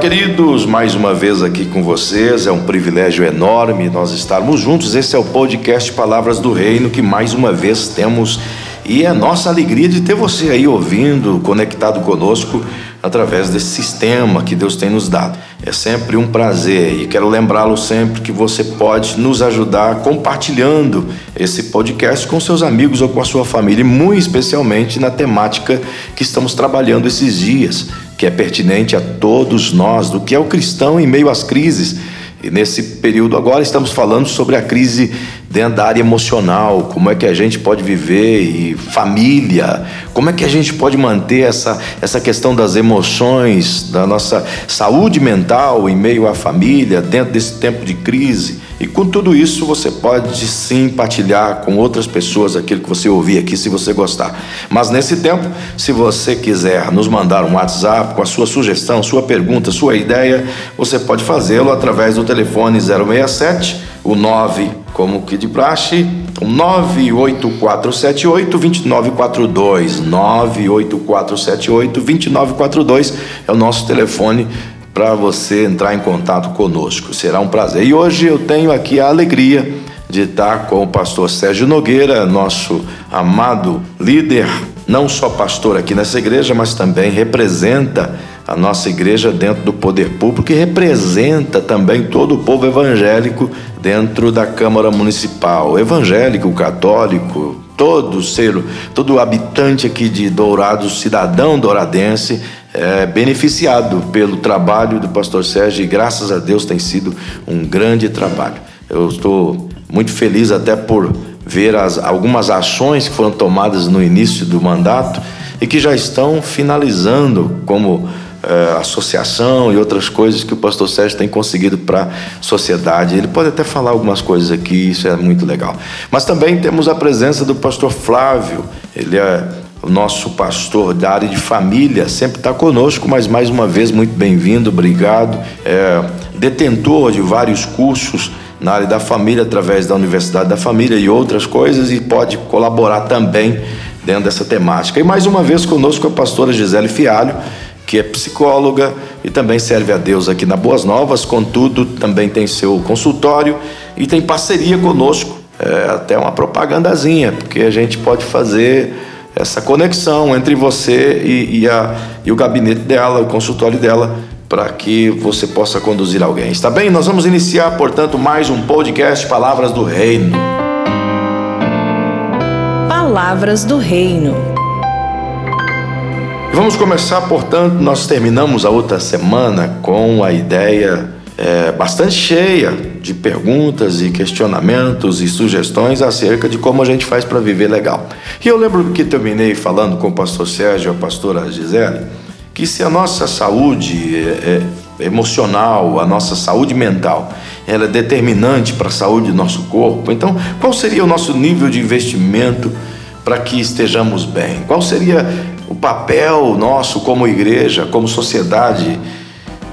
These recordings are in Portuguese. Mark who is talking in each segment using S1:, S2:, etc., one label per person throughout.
S1: Queridos, mais uma vez aqui com vocês. É um privilégio enorme nós estarmos juntos. Esse é o podcast Palavras do Reino que mais uma vez temos e é nossa alegria de ter você aí ouvindo, conectado conosco através desse sistema que Deus tem nos dado. É sempre um prazer e quero lembrá-lo sempre que você pode nos ajudar compartilhando esse podcast com seus amigos ou com a sua família, e muito especialmente na temática que estamos trabalhando esses dias, que é pertinente a todos nós, do que é o cristão em meio às crises. E nesse período agora estamos falando sobre a crise dentro da área emocional, como é que a gente pode viver e família, como é que a gente pode manter essa, essa questão das emoções, da nossa saúde mental em meio à família, dentro desse tempo de crise. E com tudo isso você pode sim partilhar com outras pessoas aquilo que você ouvir aqui, se você gostar. Mas nesse tempo, se você quiser nos mandar um WhatsApp com a sua sugestão, sua pergunta, sua ideia, você pode fazê-lo através do telefone 067 o 9, como que de praxe, o 98478-2942. 98478-2942 é o nosso telefone para você entrar em contato conosco. Será um prazer. E hoje eu tenho aqui a alegria de estar com o pastor Sérgio Nogueira, nosso amado líder, não só pastor aqui nessa igreja, mas também representa a nossa igreja dentro do poder público e representa também todo o povo evangélico dentro da Câmara Municipal, evangélico, católico, todo ser, todo habitante aqui de Dourados, cidadão douradense, é beneficiado pelo trabalho do pastor Sérgio e graças a Deus tem sido um grande trabalho. Eu estou muito feliz até por ver as, algumas ações que foram tomadas no início do mandato e que já estão finalizando como uh, associação e outras coisas que o pastor Sérgio tem conseguido para a sociedade. Ele pode até falar algumas coisas aqui, isso é muito legal. Mas também temos a presença do pastor Flávio, ele é o nosso pastor da área de família, sempre está conosco, mas mais uma vez, muito bem-vindo, obrigado. É detentor de vários cursos na área da família, através da Universidade da Família e outras coisas, e pode colaborar também dentro dessa temática. E mais uma vez conosco a pastora Gisele Fialho, que é psicóloga e também serve a Deus aqui na Boas Novas, contudo, também tem seu consultório e tem parceria conosco, é, até uma propagandazinha, porque a gente pode fazer essa conexão entre você e, e, a, e o gabinete dela, o consultório dela, para que você possa conduzir alguém. Está bem? Nós vamos iniciar, portanto, mais um podcast Palavras do Reino.
S2: Palavras do Reino.
S1: Vamos começar, portanto, nós terminamos a outra semana com a ideia é, bastante cheia de perguntas e questionamentos e sugestões acerca de como a gente faz para viver legal. E eu lembro que terminei falando com o pastor Sérgio e a pastora Gisele que se a nossa saúde é, é emocional, a nossa saúde mental, ela é determinante para a saúde do nosso corpo, então qual seria o nosso nível de investimento para que estejamos bem? Qual seria o papel nosso como igreja, como sociedade,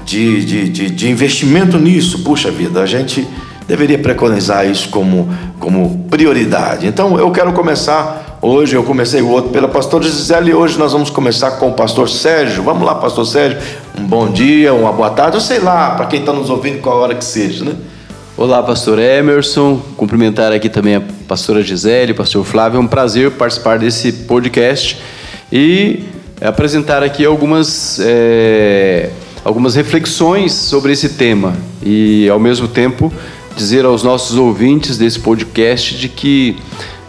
S1: de, de, de, de, investimento nisso. Puxa vida, a gente deveria preconizar isso como, como prioridade. Então eu quero começar hoje, eu comecei o outro pela pastora Gisele e hoje nós vamos começar com o pastor Sérgio. Vamos lá, pastor Sérgio. Um bom dia, uma boa tarde, eu sei lá, para quem está nos ouvindo, qual hora que seja, né?
S3: Olá, pastor Emerson. Cumprimentar aqui também a pastora Gisele, pastor Flávio. É um prazer participar desse podcast e apresentar aqui algumas, é, algumas reflexões sobre esse tema e, ao mesmo tempo, dizer aos nossos ouvintes desse podcast de que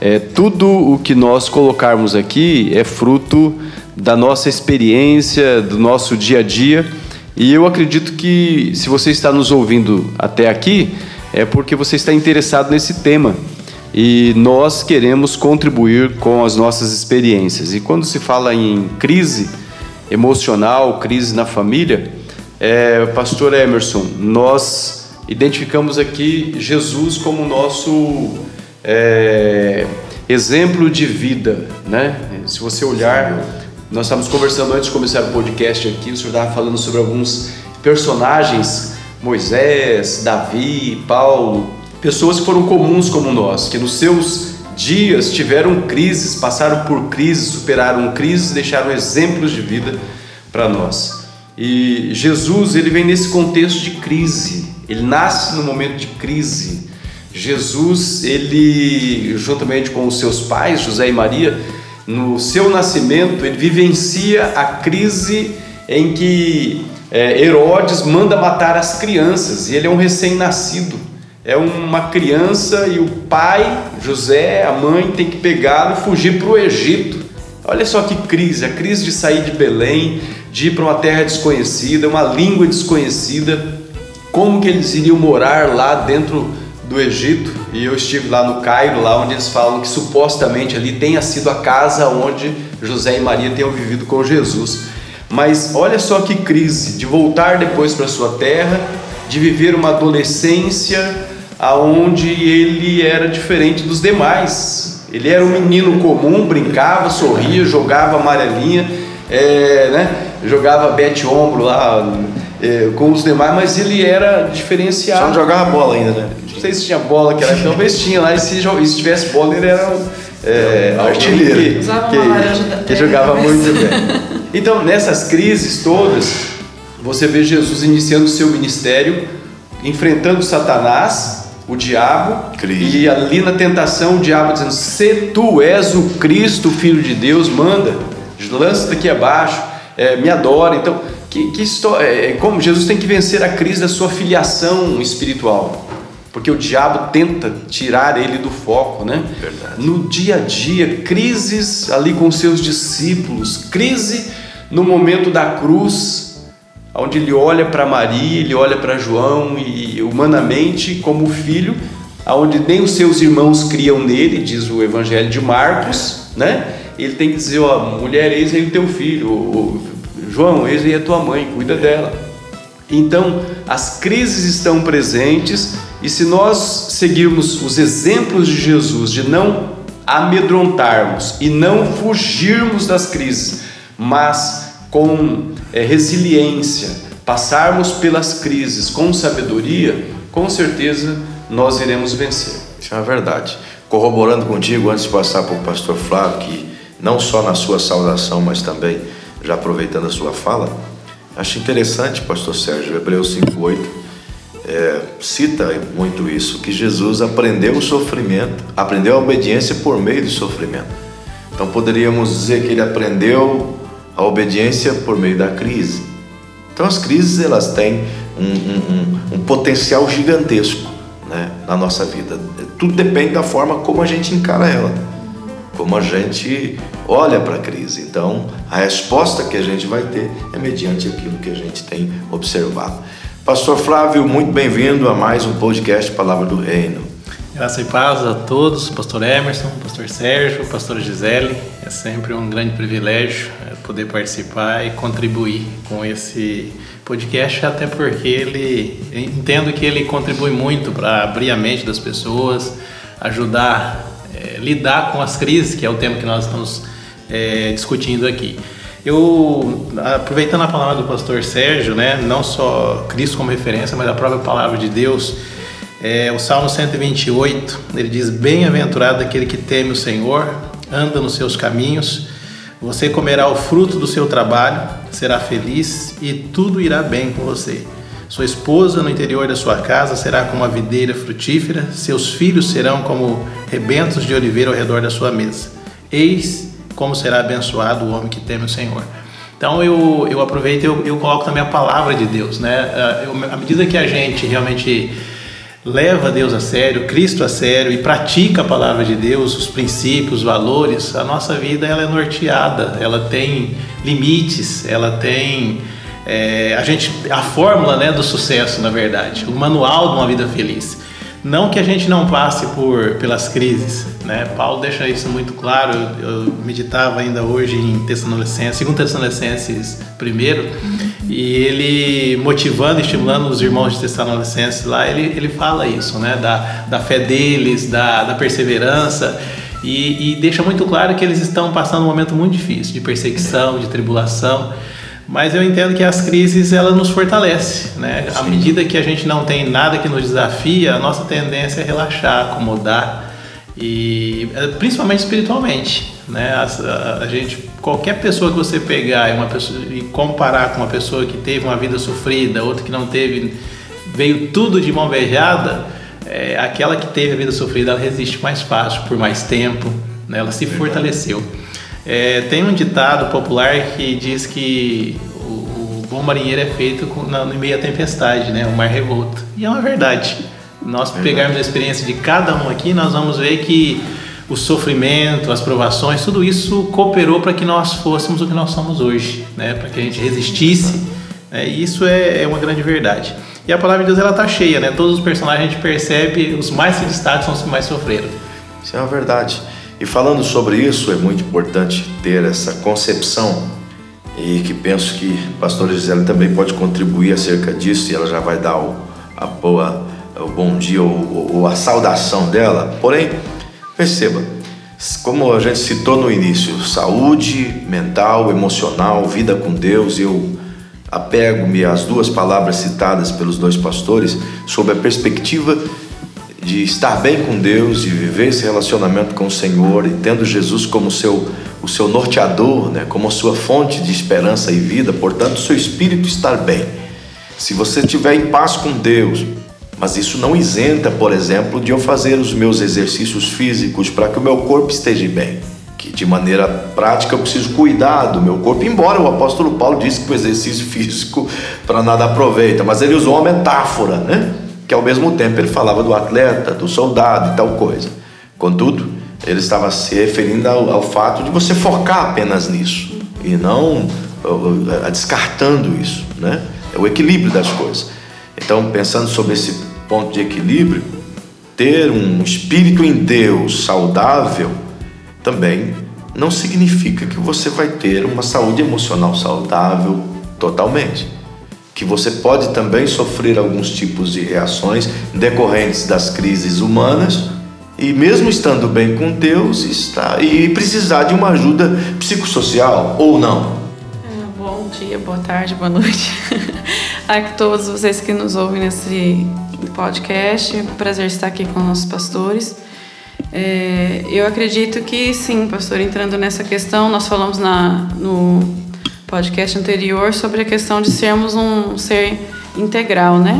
S3: é, tudo o que nós colocarmos aqui é fruto da nossa experiência, do nosso dia a dia. E eu acredito que se você está nos ouvindo até aqui, é porque você está interessado nesse tema e nós queremos contribuir com as nossas experiências. E quando se fala em crise emocional, crise na família, é, Pastor Emerson, nós identificamos aqui Jesus como nosso é, exemplo de vida, né? Se você olhar, nós estávamos conversando antes de começar o podcast aqui, o senhor estava falando sobre alguns personagens, Moisés, Davi, Paulo, Pessoas que foram comuns como nós, que nos seus dias tiveram crises, passaram por crises, superaram crises, deixaram exemplos de vida para nós. E Jesus, ele vem nesse contexto de crise. Ele nasce no momento de crise. Jesus, ele, juntamente com os seus pais, José e Maria, no seu nascimento, ele vivencia a crise em que é, Herodes manda matar as crianças e ele é um recém-nascido. É uma criança e o pai, José, a mãe, tem que pegá-lo e fugir para o Egito. Olha só que crise, a crise de sair de Belém, de ir para uma terra desconhecida, uma língua desconhecida. Como que eles iriam morar lá dentro do Egito? E eu estive lá no Cairo, lá onde eles falam que supostamente ali tenha sido a casa onde José e Maria tenham vivido com Jesus. Mas olha só que crise de voltar depois para sua terra, de viver uma adolescência aonde ele era diferente dos demais. Ele era um menino comum, brincava, sorria, jogava amarelinha, é, né? Jogava bete ombro lá é, com os demais, mas ele era diferenciado. Só
S1: não jogava bola ainda, né?
S3: Não sei se tinha bola, que era talvez tinha lá, e se, se tivesse bola ele era é,
S1: artilheiro.
S3: Que, que, que jogava muito bem. Então, nessas crises todas, você vê Jesus iniciando o seu ministério, enfrentando Satanás, o diabo, Cristo. e ali na tentação o diabo dizendo: Se tu és o Cristo, filho de Deus, manda, lança daqui abaixo, é, me adora. Então, que, que história, é, é, como Jesus tem que vencer a crise da sua filiação espiritual porque o diabo tenta tirar ele do foco, né?
S1: Verdade.
S3: No dia a dia, crises ali com seus discípulos, crise no momento da cruz, onde ele olha para Maria, ele olha para João e humanamente como filho, aonde nem os seus irmãos criam nele, diz o Evangelho de Marcos, né? Ele tem que dizer, ó, mulher, eis aí o teu filho, João, eis aí a tua mãe, cuida dela. Então, as crises estão presentes e se nós seguirmos os exemplos de Jesus, de não amedrontarmos e não fugirmos das crises, mas com é, resiliência, passarmos pelas crises com sabedoria, com certeza nós iremos vencer.
S1: Isso é uma verdade. Corroborando contigo, antes de passar para o pastor Flávio, que não só na sua saudação, mas também já aproveitando a sua fala, acho interessante, pastor Sérgio, Hebreus 5,8 é, cita muito isso, que Jesus aprendeu o sofrimento, aprendeu a obediência por meio do sofrimento. Então poderíamos dizer que ele aprendeu a obediência por meio da crise. Então as crises elas têm um, um, um, um potencial gigantesco né, na nossa vida. Tudo depende da forma como a gente encara ela, como a gente olha para a crise. Então a resposta que a gente vai ter é mediante aquilo que a gente tem observado. Pastor Flávio, muito bem-vindo a mais um podcast Palavra do Reino.
S4: Graça e paz a todos, Pastor Emerson, Pastor Sérgio, Pastor Gisele. É sempre um grande privilégio é, poder participar e contribuir com esse podcast, até porque ele entendo que ele contribui muito para abrir a mente das pessoas, ajudar é, lidar com as crises, que é o tema que nós estamos é, discutindo aqui. Eu, aproveitando a palavra do pastor Sérgio, né, não só Cristo como referência, mas a própria palavra de Deus, é, o Salmo 128, ele diz: Bem-aventurado aquele que teme o Senhor, anda nos seus caminhos, você comerá o fruto do seu trabalho, será feliz e tudo irá bem com você. Sua esposa no interior da sua casa será como a videira frutífera, seus filhos serão como rebentos de oliveira ao redor da sua mesa. Eis como será abençoado o homem que teme o Senhor. Então eu, eu aproveito e eu, eu coloco também a palavra de Deus, né? Ah, eu, à medida que a gente realmente leva Deus a sério, Cristo a sério e pratica a palavra de Deus, os princípios, os valores, a nossa vida ela é norteada, ela tem limites, ela tem é, a gente a fórmula né, do sucesso, na verdade, o manual de uma vida feliz. Não que a gente não passe por pelas crises, né? Paulo deixa isso muito claro. Eu, eu meditava ainda hoje em Tessalonicenses, segundo Tessalonicenses primeiro, e ele motivando, estimulando os irmãos de Tessalonicenses lá, ele, ele fala isso, né? Da, da fé deles, da, da perseverança. E, e deixa muito claro que eles estão passando um momento muito difícil de perseguição, de tribulação. Mas eu entendo que as crises ela nos fortalece, né? À medida que a gente não tem nada que nos desafia, a nossa tendência é relaxar, acomodar e é, principalmente espiritualmente, né? A, a, a, gente, qualquer pessoa que você pegar e, uma pessoa, e comparar com uma pessoa que teve uma vida sofrida, outra que não teve, veio tudo de mão beijada, é, aquela que teve a vida sofrida, ela resiste mais fácil, por mais tempo, né? ela se fortaleceu. É, tem um ditado popular que diz que o, o bom marinheiro é feito com, na, no meio da tempestade, né? o mar revolto. E é uma verdade nós pegarmos a experiência de cada um aqui, nós vamos ver que o sofrimento, as provações, tudo isso cooperou para que nós fôssemos o que nós somos hoje, né? Para que a gente resistisse. Né? E isso é, é, uma grande verdade. E a palavra de Deus ela tá cheia, né? Todos os personagens a gente percebe, os mais se destacam são os que mais sofreram.
S1: Isso é uma verdade. E falando sobre isso, é muito importante ter essa concepção e que penso que a pastora Gisele também pode contribuir acerca disso e ela já vai dar o, a boa o bom dia ou, ou a saudação dela. Porém, perceba, como a gente citou no início, saúde mental, emocional, vida com Deus, eu apego-me às duas palavras citadas pelos dois pastores sobre a perspectiva de estar bem com Deus, de viver esse relacionamento com o Senhor e tendo Jesus como seu, o seu norteador, né, como a sua fonte de esperança e vida, portanto, seu espírito estar bem. Se você estiver em paz com Deus, mas isso não isenta, por exemplo, de eu fazer os meus exercícios físicos para que o meu corpo esteja bem. Que de maneira prática eu preciso cuidar do meu corpo, embora o apóstolo Paulo disse que o exercício físico para nada aproveita, mas ele usou uma metáfora, né? Que ao mesmo tempo ele falava do atleta, do soldado e tal coisa. Contudo, ele estava se referindo ao, ao fato de você focar apenas nisso e não uh, uh, descartando isso, né? É o equilíbrio das coisas. Então, pensando sobre esse ponto de equilíbrio, ter um espírito em Deus saudável também não significa que você vai ter uma saúde emocional saudável totalmente. Que você pode também sofrer alguns tipos de reações decorrentes das crises humanas e mesmo estando bem com Deus está e precisar de uma ajuda psicossocial ou não.
S5: É, bom dia, boa tarde, boa noite a todos vocês que nos ouvem nesse podcast. É prazer estar aqui com nossos pastores. É, eu acredito que sim, pastor, entrando nessa questão, nós falamos na, no podcast anterior sobre a questão de sermos um ser integral, né?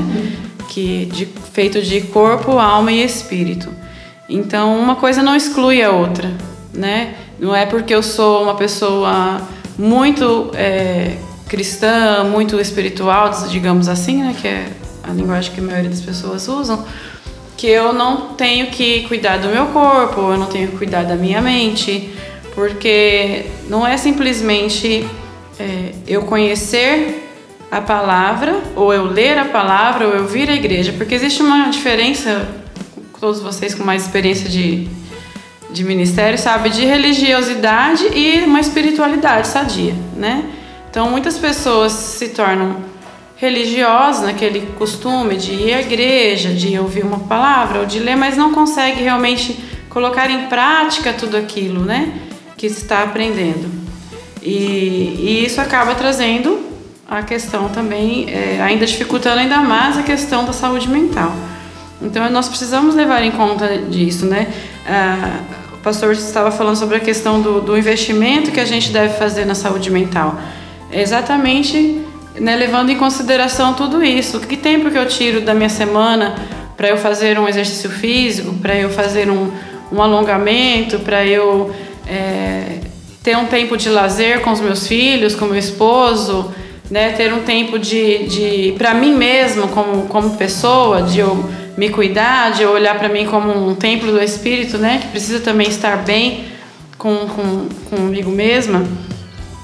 S5: Que, de, feito de corpo, alma e espírito. Então, uma coisa não exclui a outra, né? Não é porque eu sou uma pessoa muito é, cristã, muito espiritual, digamos assim, né? Que é a linguagem que a maioria das pessoas usam, que eu não tenho que cuidar do meu corpo, eu não tenho que cuidar da minha mente, porque não é simplesmente é, eu conhecer a palavra, ou eu ler a palavra, ou eu vir à igreja, porque existe uma diferença, todos vocês com mais experiência de, de ministério, sabe, de religiosidade e uma espiritualidade sadia, né? Então muitas pessoas se tornam religiosos, naquele costume de ir à igreja, de ouvir uma palavra ou de ler, mas não consegue realmente colocar em prática tudo aquilo, né, que está aprendendo. E, e isso acaba trazendo a questão também, é, ainda dificultando ainda mais a questão da saúde mental. Então nós precisamos levar em conta disso, né? Ah, o pastor estava falando sobre a questão do, do investimento que a gente deve fazer na saúde mental. É exatamente né, levando em consideração tudo isso. Que tempo que eu tiro da minha semana para eu fazer um exercício físico, para eu fazer um, um alongamento, para eu é, ter um tempo de lazer com os meus filhos, com meu esposo, né, ter um tempo de, de para mim mesmo como, como pessoa, de eu me cuidar, de eu olhar para mim como um templo do Espírito, né, que precisa também estar bem com, com, comigo mesma.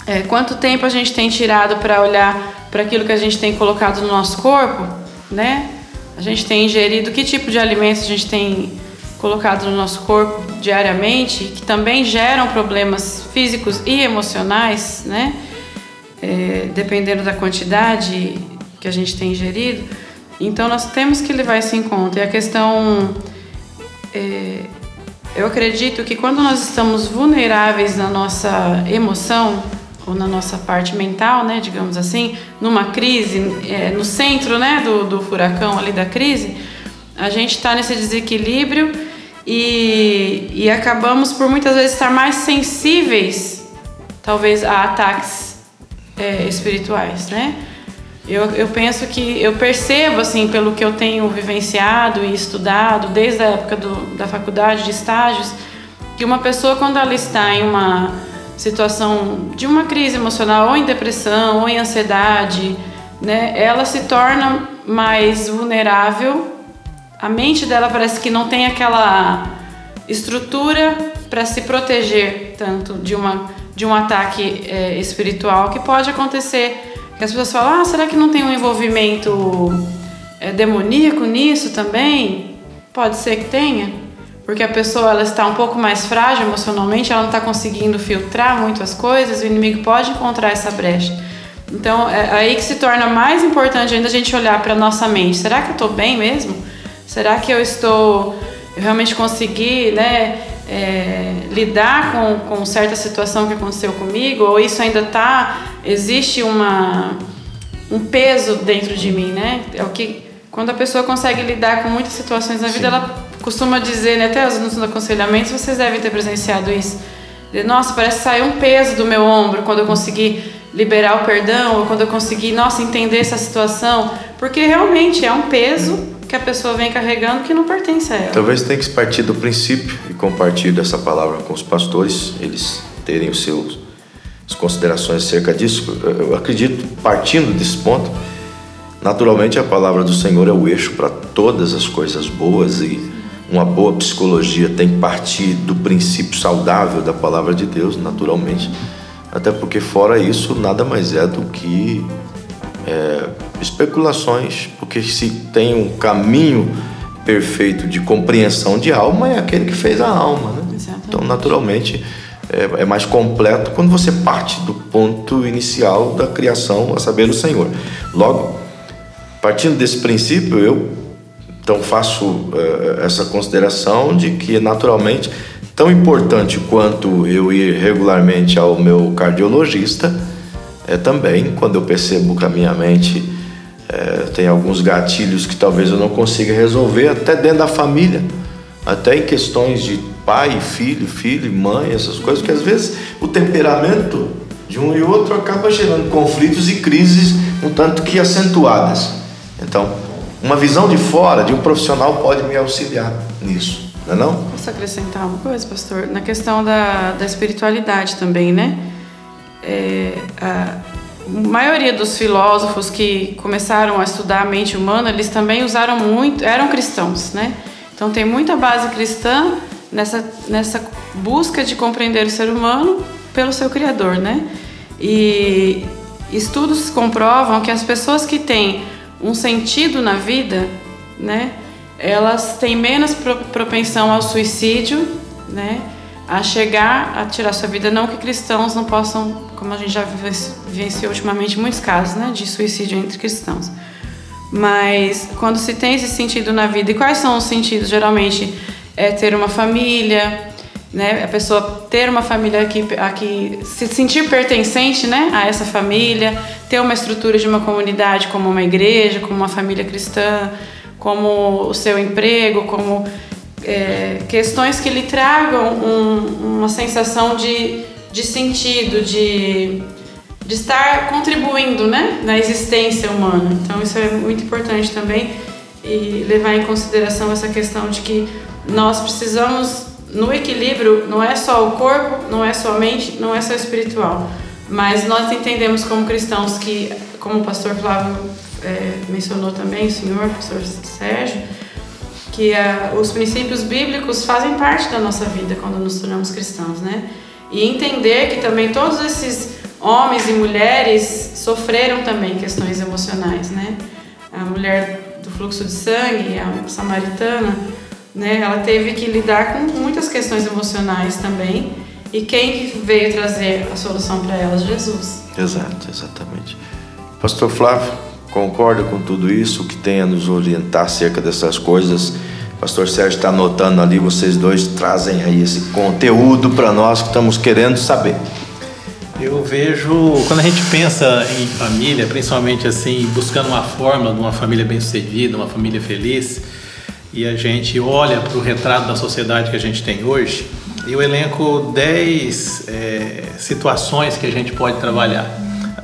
S5: É, quanto tempo a gente tem tirado para olhar para aquilo que a gente tem colocado no nosso corpo, né? A gente tem ingerido que tipo de alimentos a gente tem colocado no nosso corpo diariamente, que também geram problemas físicos e emocionais, né? É, dependendo da quantidade que a gente tem ingerido. Então nós temos que levar isso em conta. E a questão. É, eu acredito que quando nós estamos vulneráveis na nossa emoção, ou na nossa parte mental, né, digamos assim, numa crise, é, no centro né, do, do furacão ali da crise, a gente está nesse desequilíbrio e, e acabamos por muitas vezes estar mais sensíveis, talvez, a ataques é, espirituais, né? Eu, eu penso que eu percebo assim pelo que eu tenho vivenciado e estudado desde a época do, da faculdade de estágios que uma pessoa quando ela está em uma situação de uma crise emocional ou em depressão ou em ansiedade né ela se torna mais vulnerável a mente dela parece que não tem aquela estrutura para se proteger tanto de uma de um ataque é, espiritual que pode acontecer que as pessoas falam, ah, será que não tem um envolvimento é, demoníaco nisso também? Pode ser que tenha, porque a pessoa ela está um pouco mais frágil emocionalmente, ela não está conseguindo filtrar muitas coisas, o inimigo pode encontrar essa brecha. Então é aí que se torna mais importante ainda a gente olhar para nossa mente. Será que eu estou bem mesmo? Será que eu estou eu realmente consegui, né? é, lidar com, com certa situação que aconteceu comigo, ou isso ainda tá, existe uma, um peso dentro de mim, né? É o que, quando a pessoa consegue lidar com muitas situações na vida, Sim. ela costuma dizer, né, até nos aconselhamentos, vocês devem ter presenciado isso. Nossa, parece saiu um peso do meu ombro quando eu consegui liberar o perdão, ou quando eu consegui, nossa, entender essa situação, porque realmente é um peso que a pessoa vem carregando que não pertence a ela.
S1: Talvez tenha que partir do princípio e compartilhar essa palavra com os pastores, eles terem os seus as considerações acerca disso. Eu acredito, partindo desse ponto, naturalmente a palavra do Senhor é o eixo para todas as coisas boas e uma boa psicologia tem que partir do princípio saudável da palavra de Deus, naturalmente. Até porque fora isso nada mais é do que é, especulações, porque se tem um caminho perfeito de compreensão de alma é aquele que fez a alma, né? Então, naturalmente, é, é, mais completo quando você parte do ponto inicial da criação, a saber, o Senhor. Logo, partindo desse princípio, eu então faço é, essa consideração de que, naturalmente, tão importante quanto eu ir regularmente ao meu cardiologista, é também quando eu percebo que a minha mente é, tem alguns gatilhos que talvez eu não consiga resolver, até dentro da família, até em questões de pai, filho, filho, mãe, essas coisas, que às vezes o temperamento de um e outro acaba gerando conflitos e crises um tanto que acentuadas. Então, uma visão de fora de um profissional pode me auxiliar nisso, não é não?
S5: Posso acrescentar uma coisa, pastor? Na questão da, da espiritualidade também, né? É, a maioria dos filósofos que começaram a estudar a mente humana, eles também usaram muito, eram cristãos, né? Então tem muita base cristã nessa, nessa busca de compreender o ser humano pelo seu criador, né? E estudos comprovam que as pessoas que têm um sentido na vida, né, elas têm menos propensão ao suicídio, né? a chegar a tirar sua vida. Não que cristãos não possam, como a gente já vivenciou ultimamente muitos casos né, de suicídio entre cristãos. Mas quando se tem esse sentido na vida, e quais são os sentidos? Geralmente é ter uma família, né? A pessoa ter uma família aqui, aqui se sentir pertencente, né, a essa família, ter uma estrutura de uma comunidade como uma igreja, como uma família cristã, como o seu emprego, como é, questões que lhe tragam um, uma sensação de, de sentido, de, de estar contribuindo né, na existência humana. Então, isso é muito importante também e levar em consideração essa questão de que nós precisamos, no equilíbrio, não é só o corpo, não é só a mente, não é só espiritual, mas nós entendemos como cristãos que, como o pastor Flávio é, mencionou também, o senhor, o pastor Sérgio, que uh, os princípios bíblicos fazem parte da nossa vida quando nos tornamos cristãos, né? E entender que também todos esses homens e mulheres sofreram também questões emocionais, né? A mulher do fluxo de sangue, a samaritana, né? Ela teve que lidar com muitas questões emocionais também. E quem veio trazer a solução para elas? Jesus.
S1: Exato, exatamente. Pastor Flávio, concorda com tudo isso, que tem a nos orientar acerca dessas coisas. Pastor Sérgio está anotando ali, vocês dois trazem aí esse conteúdo para nós que estamos querendo saber.
S4: Eu vejo, quando a gente pensa em família, principalmente assim, buscando uma forma de uma família bem-sucedida, uma família feliz, e a gente olha para o retrato da sociedade que a gente tem hoje, eu elenco 10 é, situações que a gente pode trabalhar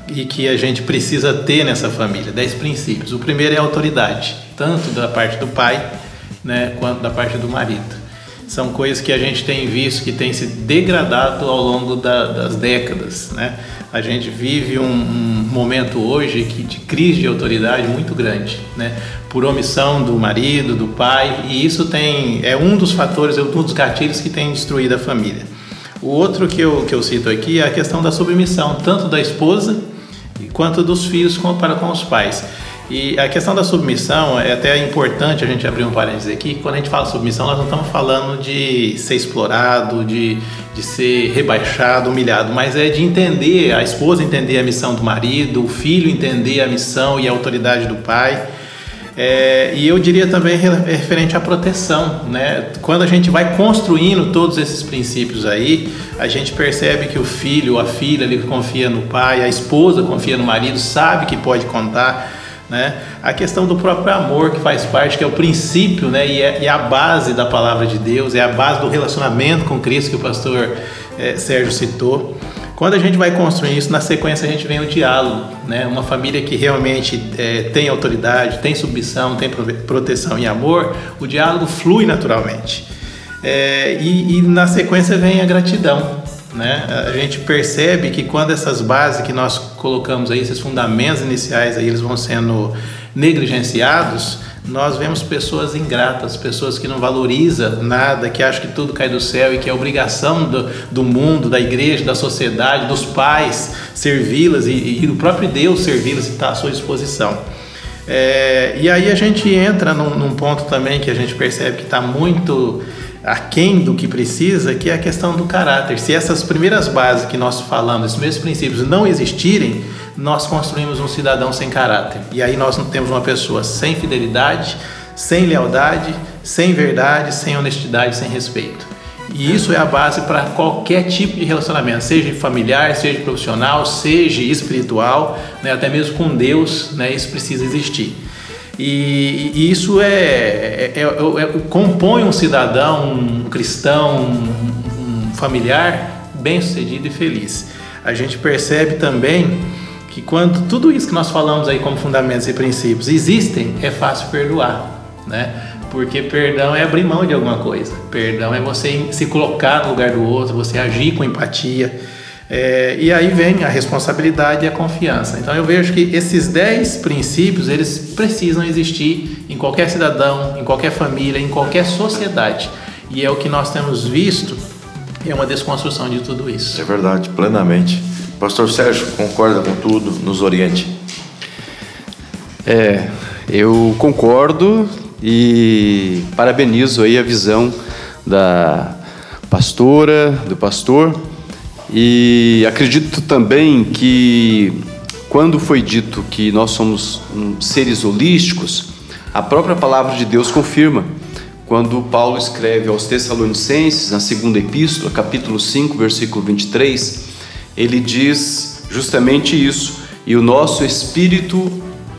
S4: e que a gente precisa ter nessa família, 10 princípios. O primeiro é autoridade, tanto da parte do pai né, quanto da parte do marido. São coisas que a gente tem visto que tem se degradado ao longo da, das décadas. Né? A gente vive um, um momento hoje que, de crise de autoridade muito grande. Né? por omissão do marido, do pai, e isso tem é um dos fatores, é um dos gatilhos que tem destruído a família. O outro que eu, que eu cito aqui é a questão da submissão, tanto da esposa quanto dos filhos para com os pais. E a questão da submissão é até importante a gente abrir um parênteses aqui. Quando a gente fala submissão, nós não estamos falando de ser explorado, de, de ser rebaixado, humilhado, mas é de entender, a esposa entender a missão do marido, o filho entender a missão e a autoridade do pai. É, e eu diria também referente à proteção, né? Quando a gente vai construindo todos esses princípios aí, a gente percebe que o filho, a filha, ele confia no pai, a esposa confia no marido, sabe que pode contar, né? A questão do próprio amor que faz parte, que é o princípio, né? E é, e é a base da palavra de Deus, é a base do relacionamento com Cristo que o pastor é, Sérgio citou. Quando a gente vai construir isso, na sequência a gente vem o diálogo, né? Uma família que realmente é, tem autoridade, tem submissão, tem proteção e amor, o diálogo flui naturalmente. É, e, e, na sequência vem a gratidão, né? A gente percebe que quando essas bases que nós colocamos aí, esses fundamentos iniciais aí, eles vão sendo negligenciados, nós vemos pessoas ingratas, pessoas que não valorizam nada, que acham que tudo cai do céu e que é obrigação do, do mundo, da igreja, da sociedade, dos pais servi-las e, e do próprio Deus servi-las e estar tá à sua disposição. É, e aí a gente entra num, num ponto também que a gente percebe que está muito aquém do que precisa, que é a questão do caráter. Se essas primeiras bases que nós falamos, esses mesmos princípios não existirem, nós construímos um cidadão sem caráter. E aí nós temos uma pessoa sem fidelidade, sem lealdade, sem verdade, sem honestidade, sem respeito. E isso é a base para qualquer tipo de relacionamento, seja familiar, seja profissional, seja espiritual, né, até mesmo com Deus, né, isso precisa existir. E, e isso é, é, é, é, compõe um cidadão, um cristão, um, um familiar bem-sucedido e feliz. A gente percebe também que quando tudo isso que nós falamos aí como fundamentos e princípios existem, é fácil perdoar, né? Porque perdão é abrir mão de alguma coisa. Perdão é você se colocar no lugar do outro, você agir com empatia. É, e aí vem a responsabilidade e a confiança. Então eu vejo que esses dez princípios eles precisam existir em qualquer cidadão, em qualquer família, em qualquer sociedade. E é o que nós temos visto, é uma desconstrução de tudo isso.
S1: É verdade, plenamente. Pastor Sérgio, concorda com tudo? Nos oriente.
S3: É, eu concordo e parabenizo aí a visão da pastora, do pastor e acredito também que quando foi dito que nós somos seres holísticos, a própria palavra de Deus confirma. Quando Paulo escreve aos Tessalonicenses, na segunda epístola, capítulo 5, versículo 23, ele diz justamente isso: e o nosso espírito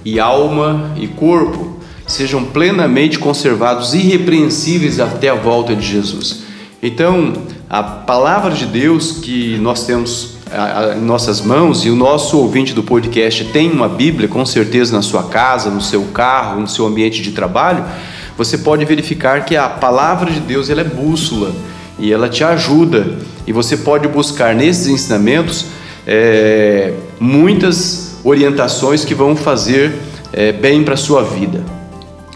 S3: e alma e corpo sejam plenamente conservados irrepreensíveis até a volta de Jesus. Então, a palavra de Deus que nós temos em nossas mãos e o nosso ouvinte do podcast tem uma Bíblia, com certeza, na sua casa, no seu carro, no seu ambiente de trabalho, você pode verificar que a palavra de Deus ela é bússola e ela te ajuda e você pode buscar nesses ensinamentos é, muitas orientações que vão fazer é, bem para a sua vida.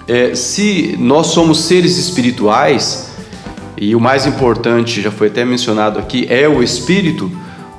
S3: É, se nós somos seres espirituais, e o mais importante, já foi até mencionado aqui, é o Espírito,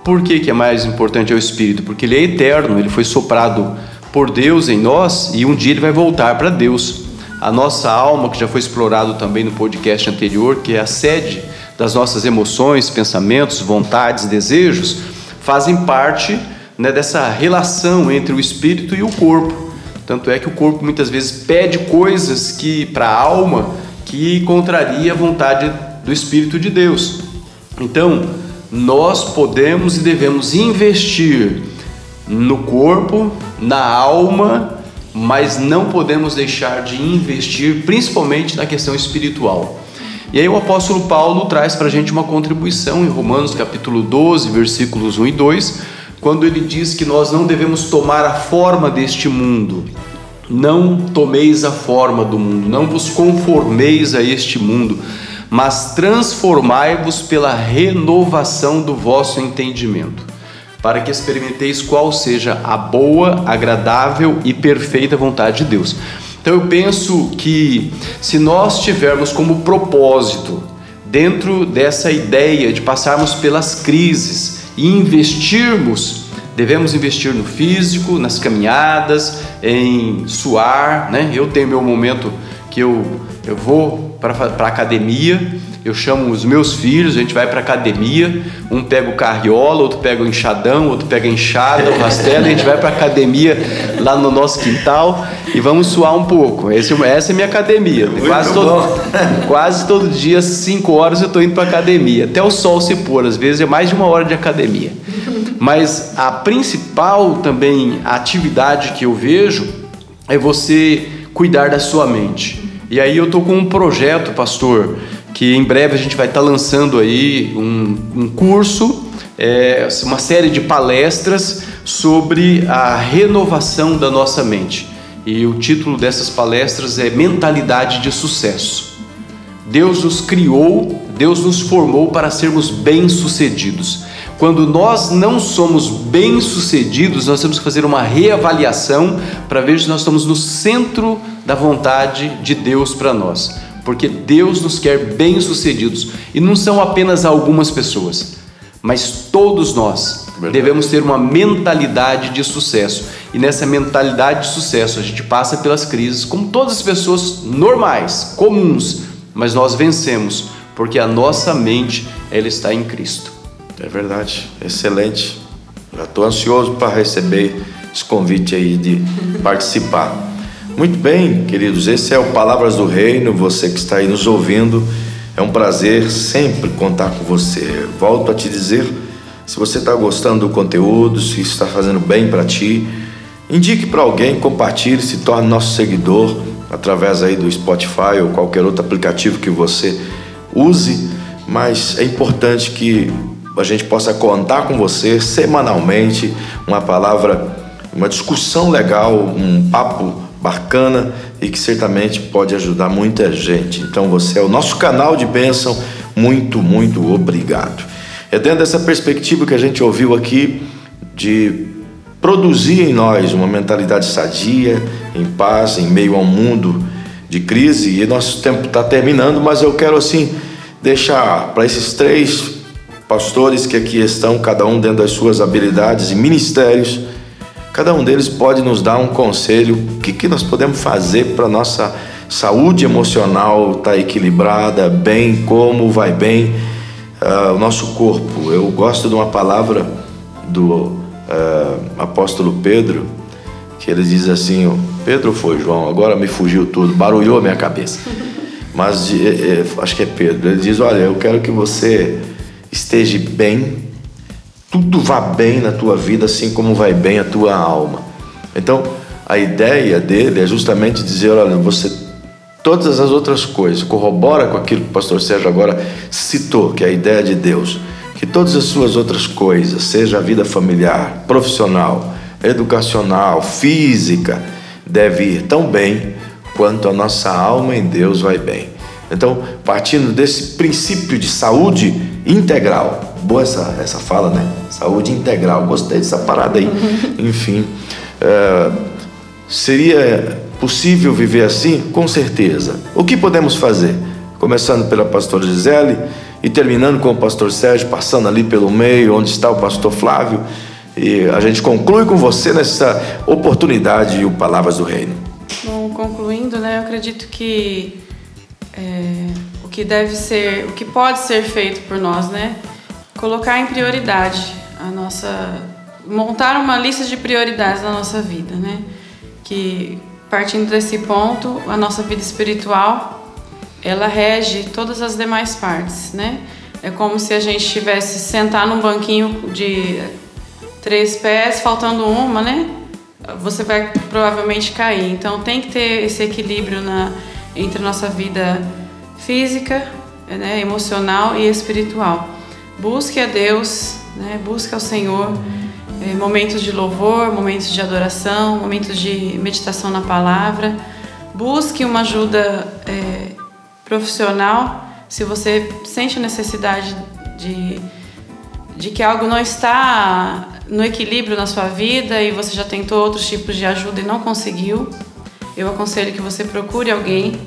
S3: por que, que é mais importante é o Espírito? Porque ele é eterno, ele foi soprado por Deus em nós e um dia ele vai voltar para Deus. A nossa alma, que já foi explorado também no podcast anterior, que é a sede das nossas emoções, pensamentos, vontades, desejos, fazem parte né, dessa relação entre o espírito e o corpo. Tanto é que o corpo muitas vezes pede coisas que para a alma que contraria a vontade do espírito de Deus. Então, nós podemos e devemos investir no corpo, na alma, mas não podemos deixar de investir, principalmente na questão espiritual. E aí o apóstolo Paulo traz para a gente uma contribuição em Romanos capítulo 12, versículos 1 e 2, quando ele diz que nós não devemos tomar a forma deste mundo. Não tomeis a forma do mundo, não vos conformeis a este mundo, mas transformai-vos pela renovação do vosso entendimento, para que experimenteis qual seja a boa, agradável e perfeita vontade de Deus. Então eu penso que se nós tivermos como propósito, dentro dessa ideia de passarmos pelas crises e investirmos, devemos investir no físico, nas caminhadas, em suar, né? Eu tenho meu momento que eu, eu vou para a academia, eu chamo os meus filhos, a gente vai para academia, um pega o carriola, outro pega o enxadão, outro pega a enxada, o rastelo, a gente vai para academia lá no nosso quintal e vamos suar um pouco. Esse, essa é minha academia. quase todo, quase todo dia, 5 horas, eu estou indo para academia, até o sol se pôr, às vezes é mais de uma hora de academia. Mas a principal também atividade que eu vejo é você cuidar da sua mente. E aí eu estou com um projeto, pastor, que em breve a gente vai estar tá lançando aí um, um curso, é, uma série de palestras sobre a renovação da nossa mente. E o título dessas palestras é Mentalidade de Sucesso. Deus nos criou, Deus nos formou para sermos bem-sucedidos. Quando nós não somos bem-sucedidos, nós temos que fazer uma reavaliação para ver se nós estamos no centro da vontade de Deus para nós. Porque Deus nos quer bem-sucedidos e não são apenas algumas pessoas, mas todos nós Verdade. devemos ter uma mentalidade de sucesso. E nessa mentalidade de sucesso, a gente passa pelas crises como todas as pessoas normais, comuns, mas nós vencemos porque a nossa mente ela está em Cristo.
S1: É verdade, excelente. Já estou ansioso para receber esse convite aí de participar. Muito bem, queridos, esse é o Palavras do Reino. Você que está aí nos ouvindo, é um prazer sempre contar com você. Volto a te dizer, se você está gostando do conteúdo, se está fazendo bem para ti, indique para alguém, compartilhe, se torne nosso seguidor através aí do Spotify ou qualquer outro aplicativo que você use. Mas é importante que a gente possa contar com você semanalmente, uma palavra, uma discussão legal, um papo bacana e que certamente pode ajudar muita gente. Então você é o nosso canal de bênção. Muito, muito obrigado. É dentro dessa perspectiva que a gente ouviu aqui de produzir em nós uma mentalidade sadia, em paz, em meio a um mundo de crise. E nosso tempo está terminando, mas eu quero assim deixar para esses três pastores que aqui estão, cada um dentro das suas habilidades e ministérios, cada um deles pode nos dar um conselho, o que, que nós podemos fazer para nossa saúde emocional estar tá equilibrada, bem, como vai bem uh, o nosso corpo. Eu gosto de uma palavra do uh, apóstolo Pedro, que ele diz assim, Pedro foi, João, agora me fugiu tudo, barulhou a minha cabeça. Mas é, é, acho que é Pedro. Ele diz, olha, eu quero que você esteja bem, tudo vá bem na tua vida, assim como vai bem a tua alma. Então, a ideia dele é justamente dizer: olha, você, todas as outras coisas, corrobora com aquilo que o pastor Sérgio agora citou, que é a ideia de Deus, que todas as suas outras coisas, seja a vida familiar, profissional, educacional, física, deve ir tão bem quanto a nossa alma em Deus vai bem. Então, partindo desse princípio de saúde integral, boa essa, essa fala, né? Saúde integral, gostei dessa parada aí. Enfim, é, seria possível viver assim? Com certeza. O que podemos fazer? Começando pela pastora Gisele e terminando com o pastor Sérgio, passando ali pelo meio, onde está o pastor Flávio. E a gente conclui com você nessa oportunidade e o Palavras do Reino.
S5: Bom, concluindo, né, eu acredito que é, que deve ser, o que pode ser feito por nós, né? Colocar em prioridade a nossa, montar uma lista de prioridades na nossa vida, né? Que partindo desse ponto, a nossa vida espiritual, ela rege todas as demais partes, né? É como se a gente tivesse sentar num banquinho de três pés, faltando uma, né? você vai provavelmente cair. Então tem que ter esse equilíbrio na, entre nossa vida física, né, emocional e espiritual. Busque a Deus, né, busque ao Senhor é, momentos de louvor, momentos de adoração, momentos de meditação na palavra. Busque uma ajuda é, profissional se você sente a necessidade de, de que algo não está no equilíbrio na sua vida e você já tentou outros tipos de ajuda e não conseguiu. Eu aconselho que você procure alguém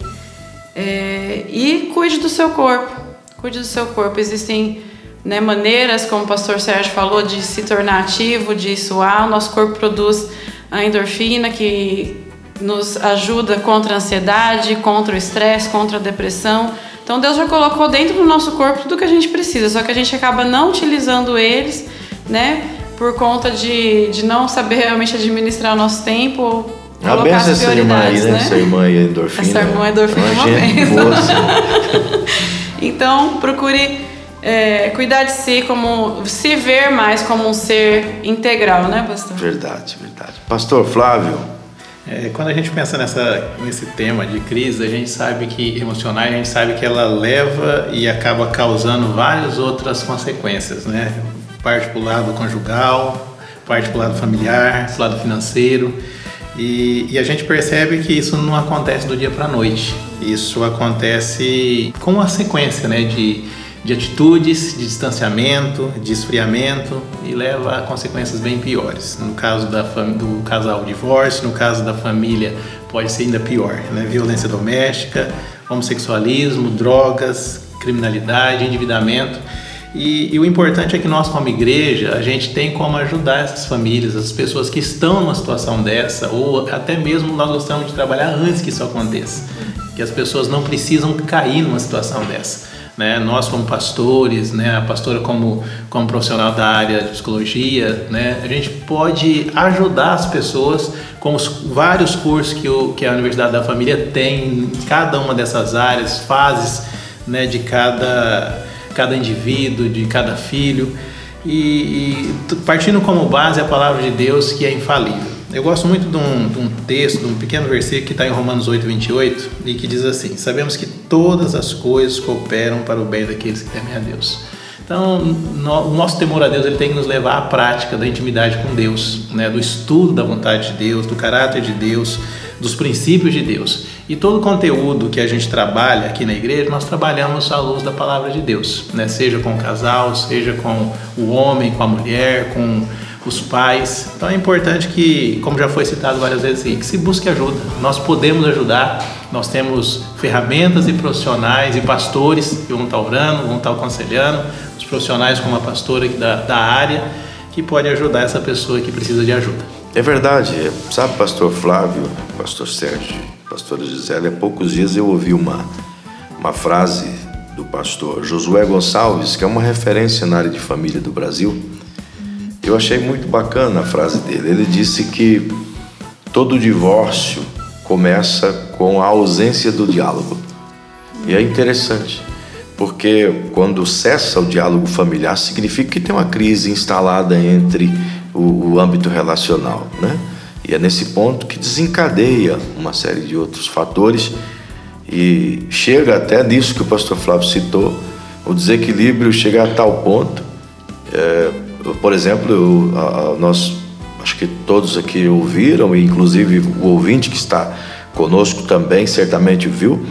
S5: é, e cuide do seu corpo. Cuide do seu corpo. Existem né, maneiras, como o pastor Sérgio falou, de se tornar ativo, de suar. O nosso corpo produz a endorfina que nos ajuda contra a ansiedade, contra o estresse, contra a depressão. Então Deus já colocou dentro do nosso corpo tudo que a gente precisa, só que a gente acaba não utilizando eles, né? Por conta de, de não saber realmente administrar o nosso tempo,
S1: a benção essa irmã aí, né? Essa irmã aí, endorfina.
S5: Essa irmã endorfina é uma benção. então, procure é, cuidar de si como se ver mais como um ser integral, né, pastor?
S1: Verdade, verdade. Pastor Flávio.
S4: É, quando a gente pensa nessa, nesse tema de crise, a gente sabe que emocional, a gente sabe que ela leva e acaba causando várias outras consequências, né? Parte para o lado conjugal, parte para o lado familiar, para o lado financeiro. E, e, a gente percebe que isso não acontece do dia para a noite. Isso acontece com uma sequência né, de, de atitudes, de distanciamento, de esfriamento e leva a consequências bem piores. No caso da do casal, divórcio, no caso da família, pode ser ainda pior. Né? Violência doméstica, homossexualismo, drogas, criminalidade, endividamento. E, e, o importante é que nós, como igreja, a gente tem como ajudar essas famílias, as pessoas que estão numa situação dessa, ou até mesmo nós gostamos de trabalhar antes que isso aconteça, que as pessoas não precisam cair numa situação dessa. Né? Nós, como pastores, né? a pastora, como, como profissional da área de psicologia, né? a gente pode ajudar as pessoas com os vários cursos que, o, que a Universidade da Família tem em cada uma dessas áreas, fases né? de cada cada indivíduo, de cada filho, e, e partindo como base a palavra de Deus que é infalível. Eu gosto muito de um, de um texto, de um pequeno versículo que está em Romanos 8, 28, e que diz assim: Sabemos que todas as coisas cooperam para o bem daqueles que temem a Deus. Então, no, o nosso temor a Deus ele tem que nos levar à prática da intimidade com Deus, né? do estudo da vontade de Deus, do caráter de Deus, dos princípios de Deus. E todo o conteúdo que a gente trabalha aqui na igreja, nós trabalhamos à luz da palavra de Deus, né? seja com o casal, seja com o homem, com a mulher, com os pais. Então é importante que, como já foi citado várias vezes, que se busque ajuda. Nós podemos ajudar, nós temos ferramentas e profissionais e pastores que vão estar orando, vão estar aconselhando, profissionais como a pastora da, da área, que pode ajudar essa pessoa que precisa de ajuda.
S1: É verdade, sabe, pastor Flávio, pastor Sérgio, pastora Gisele, há poucos dias eu ouvi uma, uma frase do pastor Josué Gonçalves, que é uma referência na área de família do Brasil. Eu achei muito bacana a frase dele. Ele disse que todo divórcio começa com a ausência do diálogo. E é interessante, porque quando cessa o diálogo familiar, significa que tem uma crise instalada entre o, o âmbito relacional, né? E é nesse ponto que desencadeia uma série de outros fatores e chega até nisso que o pastor Flávio citou, o desequilíbrio chega a tal ponto, é, por exemplo, eu, a, a, nós acho que todos aqui ouviram, e inclusive o ouvinte que está conosco também certamente viu,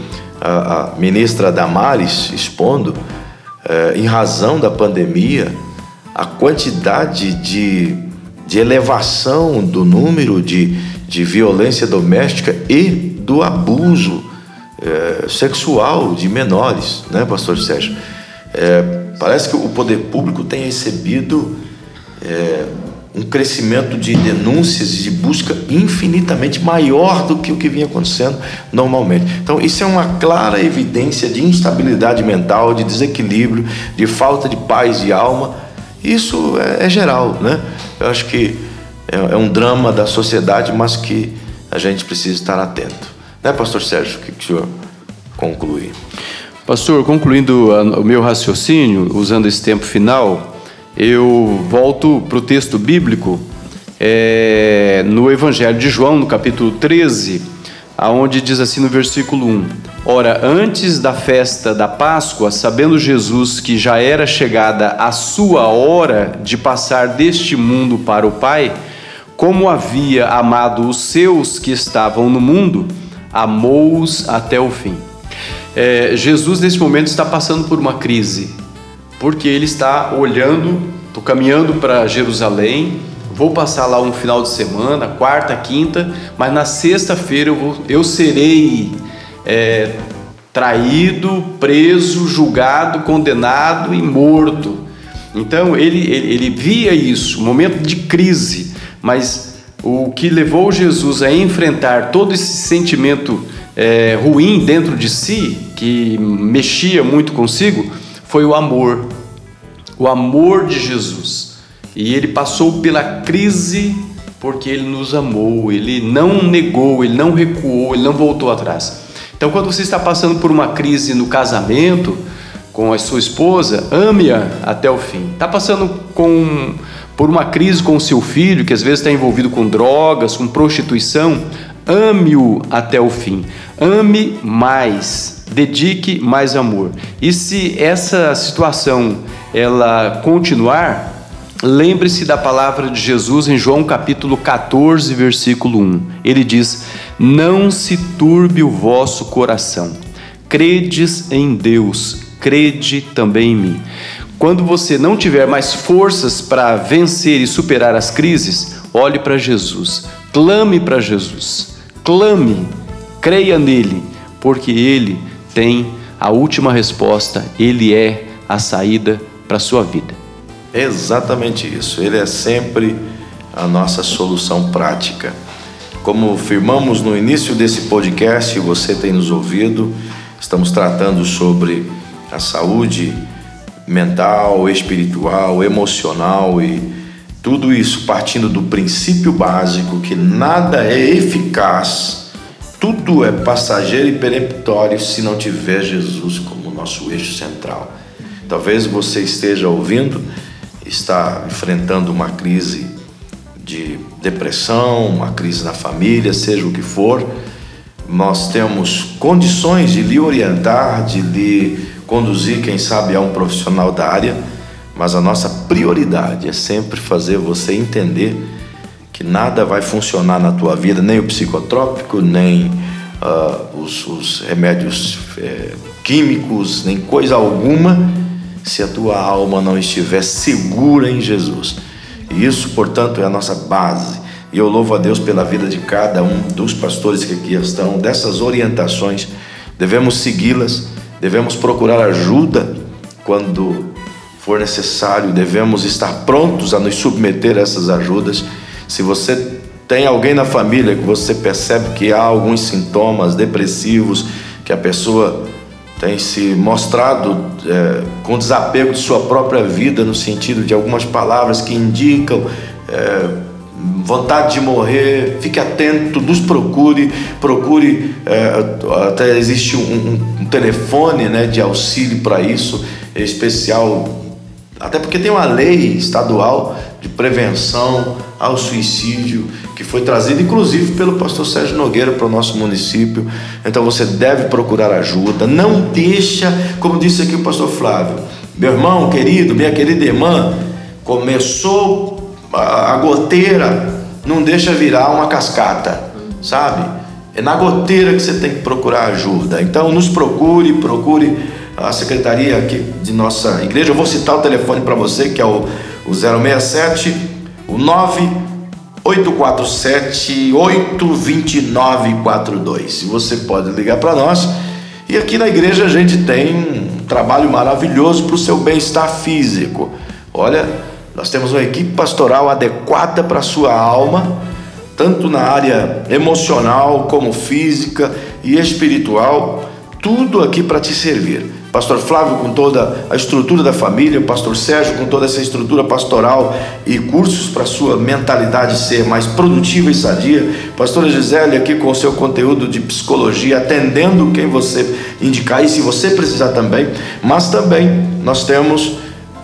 S1: a, a ministra Damares expondo, é, em razão da pandemia, a quantidade de de elevação do número de, de violência doméstica e do abuso é, sexual de menores, né, Pastor Sérgio? É, parece que o poder público tem recebido um crescimento de denúncias e de busca infinitamente maior do que o que vinha acontecendo normalmente. Então, isso é uma clara evidência de instabilidade mental, de desequilíbrio, de falta de paz de alma. Isso é, é geral, né? Eu acho que é, é, um drama da sociedade, mas que a gente precisa estar atento. Né, Pastor Sérgio? O que, que o senhor conclui?
S3: Pastor, concluindo o meu raciocínio, usando esse tempo final, eu volto para o texto bíblico é, no Evangelho de João, no capítulo 13, aonde diz assim no versículo 1: Ora, antes da festa da Páscoa, sabendo Jesus que já era chegada a sua hora de passar deste mundo para o Pai, como havia amado os seus que estavam no mundo, amou-os até o fim. É, Jesus, nesse momento, está passando por uma crise, porque ele está olhando, estou caminhando para Jerusalém, vou passar lá um final de semana, quarta, quinta, mas na sexta-feira eu, eu serei é, traído, preso, julgado, condenado e morto. Então ele, ele, ele via isso, momento de crise, mas o que levou Jesus a enfrentar todo esse sentimento é, ruim dentro de si, que mexia muito consigo, foi o amor. O amor de Jesus. E ele passou pela crise porque ele nos amou, ele não negou, ele não recuou, ele não voltou atrás. Então, quando você está passando por uma crise no casamento com a sua esposa, ame-a até o fim. Está passando com, por uma crise com o seu filho, que às vezes está envolvido com drogas, com prostituição, ame-o até o fim. Ame mais, dedique mais amor. E se essa situação ela continuar, Lembre-se da palavra de Jesus em João capítulo 14, versículo 1. Ele diz: Não se turbe o vosso coração. Credes em Deus, crede também em mim. Quando você não tiver mais forças para vencer e superar as crises, olhe para Jesus, clame para Jesus, clame, creia nele, porque ele tem a última resposta, ele é a saída para a sua vida.
S1: Exatamente isso. Ele é sempre a nossa solução prática. Como firmamos no início desse podcast, você tem nos ouvido, estamos tratando sobre a saúde mental, espiritual, emocional e tudo isso partindo do princípio básico que nada é eficaz, tudo é passageiro e peremptório se não tiver Jesus como nosso eixo central. Talvez você esteja ouvindo está enfrentando uma crise de depressão, uma crise na família, seja o que for, nós temos condições de lhe orientar, de lhe conduzir, quem sabe, a um profissional da área, mas a nossa prioridade é sempre fazer você entender que nada vai funcionar na tua vida, nem o psicotrópico, nem uh, os, os, remédios é, químicos, nem coisa alguma se a tua alma não estiver segura em Jesus. E isso, portanto, é a nossa base. E eu louvo a Deus pela vida de cada um dos pastores que aqui estão, dessas orientações. Devemos segui-las, devemos procurar ajuda quando for necessário, devemos estar prontos a nos submeter a essas ajudas. Se você tem alguém na família que você percebe que há alguns sintomas depressivos, que a pessoa tem se mostrado é, com desapego de sua própria vida, no sentido de algumas palavras que indicam é, vontade de morrer, fique atento, nos procure, procure, é, até existe um, um, telefone né, de auxílio para isso, especial, até porque tem uma lei estadual de prevenção ao suicídio, que foi trazido inclusive pelo pastor Sérgio Nogueira para o nosso município. Então você deve procurar ajuda. Não deixa, como disse aqui o pastor Flávio, meu irmão querido, minha querida irmã, começou a goteira, não deixa virar uma cascata, sabe? É na goteira que você tem que procurar ajuda. Então nos procure, procure a secretaria aqui de nossa igreja. Eu vou citar o telefone para você, que é o, o 067 o 9 847-82942. Você pode ligar para nós. E aqui na igreja a gente tem um trabalho maravilhoso para o seu bem-estar físico. Olha, nós temos uma equipe pastoral adequada para a sua alma, tanto na área emocional como física e espiritual, tudo aqui para te servir pastor Flávio com toda a estrutura da família, o pastor Sérgio com toda essa estrutura pastoral e cursos para sua mentalidade ser mais produtiva e sadia, pastora Gisele aqui com o seu conteúdo de psicologia, atendendo quem você indicar e se você precisar também, mas também nós temos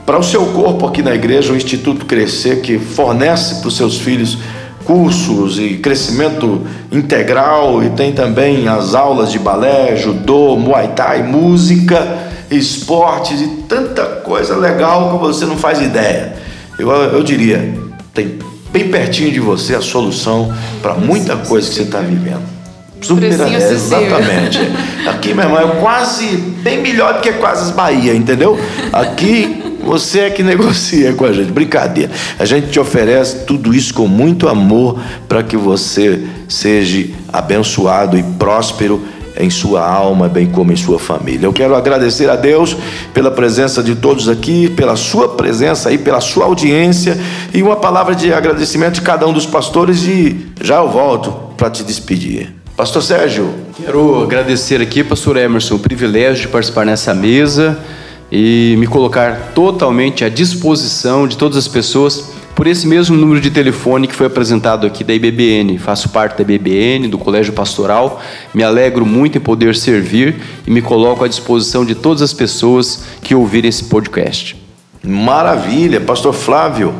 S1: para o seu corpo aqui na igreja, o Instituto Crescer, que fornece para os seus filhos cursos e crescimento integral e tem também as aulas de balé, judô, muay thai, música, esportes e tanta coisa legal que você não faz ideia. Eu, eu diria, tem bem pertinho de você a solução para muita coisa que você está vivendo.
S5: Super é,
S1: exatamente. Aqui, meu irmão, é quase bem melhor do que quase as Bahia, entendeu? Aqui você é que negocia com a gente, brincadeira. A gente te oferece tudo isso com muito amor para que você seja abençoado e próspero em sua alma, bem como em sua família. Eu quero agradecer a Deus pela presença de todos aqui, pela sua presença e pela sua audiência e uma palavra de agradecimento de cada um dos pastores e já eu volto para te despedir. Pastor Sérgio.
S3: Quero agradecer aqui, pastor Emerson, o privilégio de participar nessa mesa e me colocar totalmente à disposição de todas as pessoas por esse mesmo número de telefone que foi apresentado aqui da IBBN. Faço parte da IBBN, do Colégio Pastoral. Me alegro muito em poder servir e me coloco à disposição de todas as pessoas que ouvirem esse podcast.
S1: Maravilha, Pastor Flávio.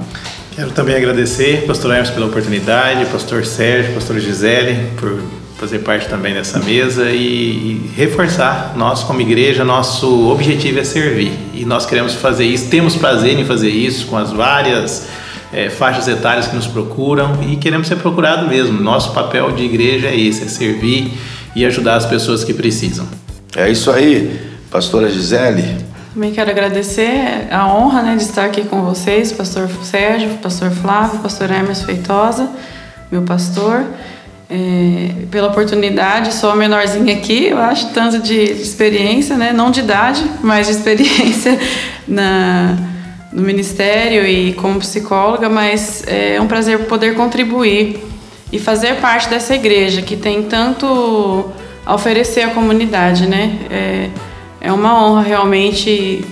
S4: Quero também agradecer, Pastor Emerson, pela oportunidade, Pastor Sérgio, Pastor Gisele, por fazer parte também dessa mesa e, reforçar nós como igreja nosso objetivo é servir. E nós queremos fazer isso temos prazer em fazer isso com as várias é, faixas etárias que nos procuram e queremos ser procurado mesmo. Nosso papel de igreja é esse é servir e ajudar as pessoas que precisam.
S1: É isso aí pastora Gisele.
S5: Também quero agradecer a honra né, de estar aqui com vocês pastor Sérgio pastor Flávio pastor Hermes Feitosa meu pastor é, pela oportunidade. Sou a menorzinha aqui, eu acho, tanto de experiência, né? não de idade, mas de experiência na, no ministério e como psicóloga, mas é um prazer poder contribuir e fazer parte dessa igreja que tem tanto a oferecer à comunidade. Né? É, é uma honra realmente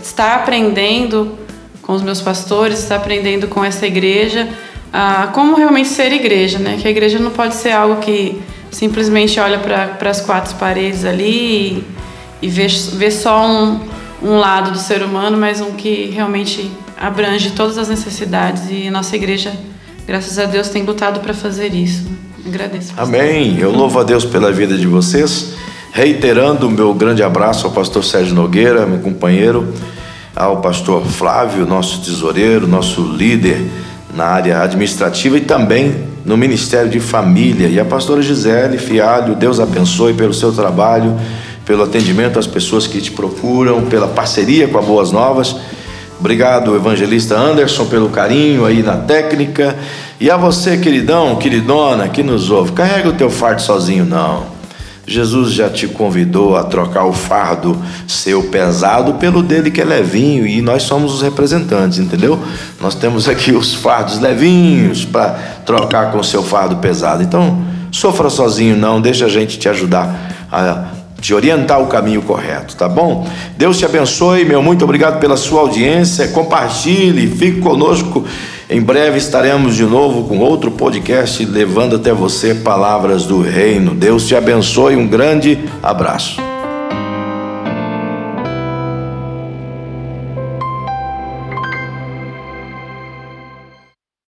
S5: estar aprendendo com os meus pastores, estar aprendendo com essa igreja ah, como realmente ser igreja, né? Que a igreja não pode ser algo que simplesmente olha para as quatro paredes ali e, e vê, vê só um, um lado do ser humano, mas um que realmente abrange todas as necessidades e nossa igreja, graças a Deus, tem lutado para fazer isso. Agradeço.
S1: Amém. Eu louvo a Deus pela vida de vocês, reiterando o meu grande abraço ao pastor Sérgio Nogueira, meu companheiro, ao pastor Flávio, nosso tesoureiro, nosso líder na área administrativa e também no Ministério de Família. E a pastora Gisele Fialho, Deus abençoe pelo seu trabalho, pelo atendimento às pessoas que te procuram, pela parceria com a Boas Novas. Obrigado, evangelista Anderson, pelo carinho aí na técnica. E a você, queridão, queridona, que nos ouve, carrega o teu fardo sozinho, não. Jesus já te convidou a trocar o fardo seu pesado pelo dele que é levinho e nós somos os representantes, entendeu? Nós temos aqui os fardos levinhos para trocar com o seu fardo pesado. Então, sofra sozinho não, deixa a gente te ajudar a te orientar o caminho correto, tá bom? Deus te abençoe, meu muito obrigado pela sua audiência. Compartilhe, fique conosco em breve estaremos de novo com outro podcast levando até você palavras do reino. Deus te abençoe, um grande abraço.